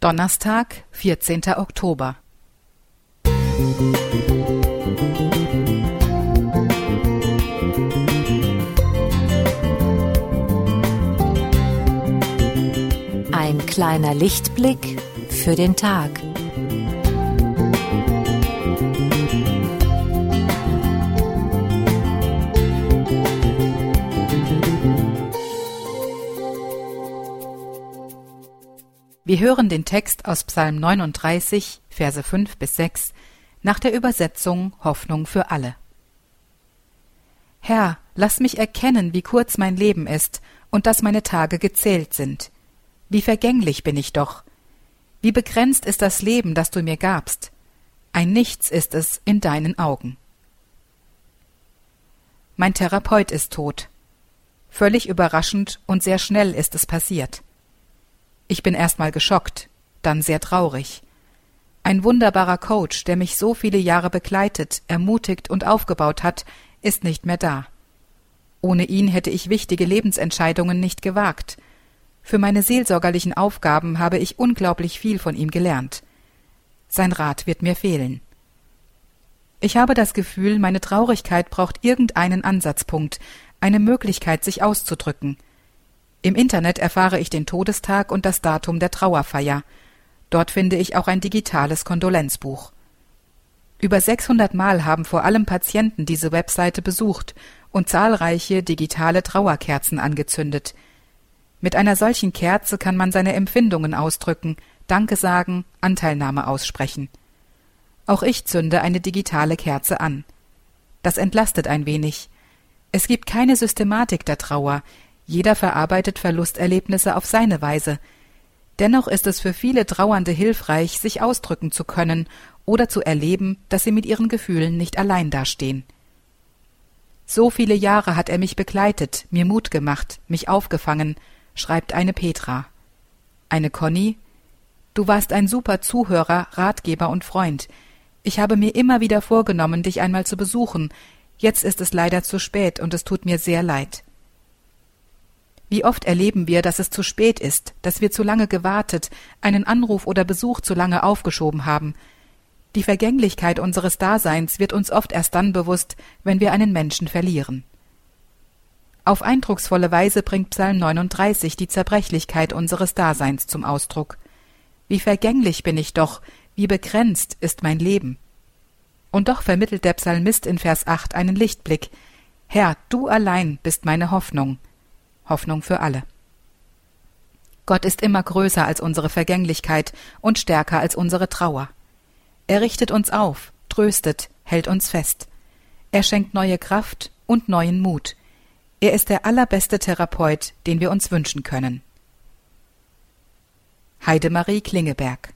Donnerstag, vierzehnter Oktober. Ein kleiner Lichtblick für den Tag. Wir hören den Text aus Psalm 39, Verse 5 bis 6 nach der Übersetzung Hoffnung für alle. Herr, lass mich erkennen, wie kurz mein Leben ist und dass meine Tage gezählt sind. Wie vergänglich bin ich doch. Wie begrenzt ist das Leben, das du mir gabst. Ein Nichts ist es in deinen Augen. Mein Therapeut ist tot. Völlig überraschend und sehr schnell ist es passiert. Ich bin erstmal geschockt, dann sehr traurig. Ein wunderbarer Coach, der mich so viele Jahre begleitet, ermutigt und aufgebaut hat, ist nicht mehr da. Ohne ihn hätte ich wichtige Lebensentscheidungen nicht gewagt. Für meine seelsorgerlichen Aufgaben habe ich unglaublich viel von ihm gelernt. Sein Rat wird mir fehlen. Ich habe das Gefühl, meine Traurigkeit braucht irgendeinen Ansatzpunkt, eine Möglichkeit, sich auszudrücken – im Internet erfahre ich den Todestag und das Datum der Trauerfeier. Dort finde ich auch ein digitales Kondolenzbuch. Über 600 Mal haben vor allem Patienten diese Webseite besucht und zahlreiche digitale Trauerkerzen angezündet. Mit einer solchen Kerze kann man seine Empfindungen ausdrücken, Danke sagen, Anteilnahme aussprechen. Auch ich zünde eine digitale Kerze an. Das entlastet ein wenig. Es gibt keine Systematik der Trauer, jeder verarbeitet Verlusterlebnisse auf seine Weise. Dennoch ist es für viele Trauernde hilfreich, sich ausdrücken zu können oder zu erleben, dass sie mit ihren Gefühlen nicht allein dastehen. So viele Jahre hat er mich begleitet, mir Mut gemacht, mich aufgefangen, schreibt eine Petra. Eine Conny Du warst ein super Zuhörer, Ratgeber und Freund. Ich habe mir immer wieder vorgenommen, dich einmal zu besuchen. Jetzt ist es leider zu spät und es tut mir sehr leid. Wie oft erleben wir, dass es zu spät ist, dass wir zu lange gewartet, einen Anruf oder Besuch zu lange aufgeschoben haben. Die Vergänglichkeit unseres Daseins wird uns oft erst dann bewusst, wenn wir einen Menschen verlieren. Auf eindrucksvolle Weise bringt Psalm 39 die Zerbrechlichkeit unseres Daseins zum Ausdruck. Wie vergänglich bin ich doch, wie begrenzt ist mein Leben. Und doch vermittelt der Psalmist in Vers 8 einen Lichtblick. Herr, du allein bist meine Hoffnung. Hoffnung für alle. Gott ist immer größer als unsere Vergänglichkeit und stärker als unsere Trauer. Er richtet uns auf, tröstet, hält uns fest. Er schenkt neue Kraft und neuen Mut. Er ist der allerbeste Therapeut, den wir uns wünschen können. Heidemarie Klingeberg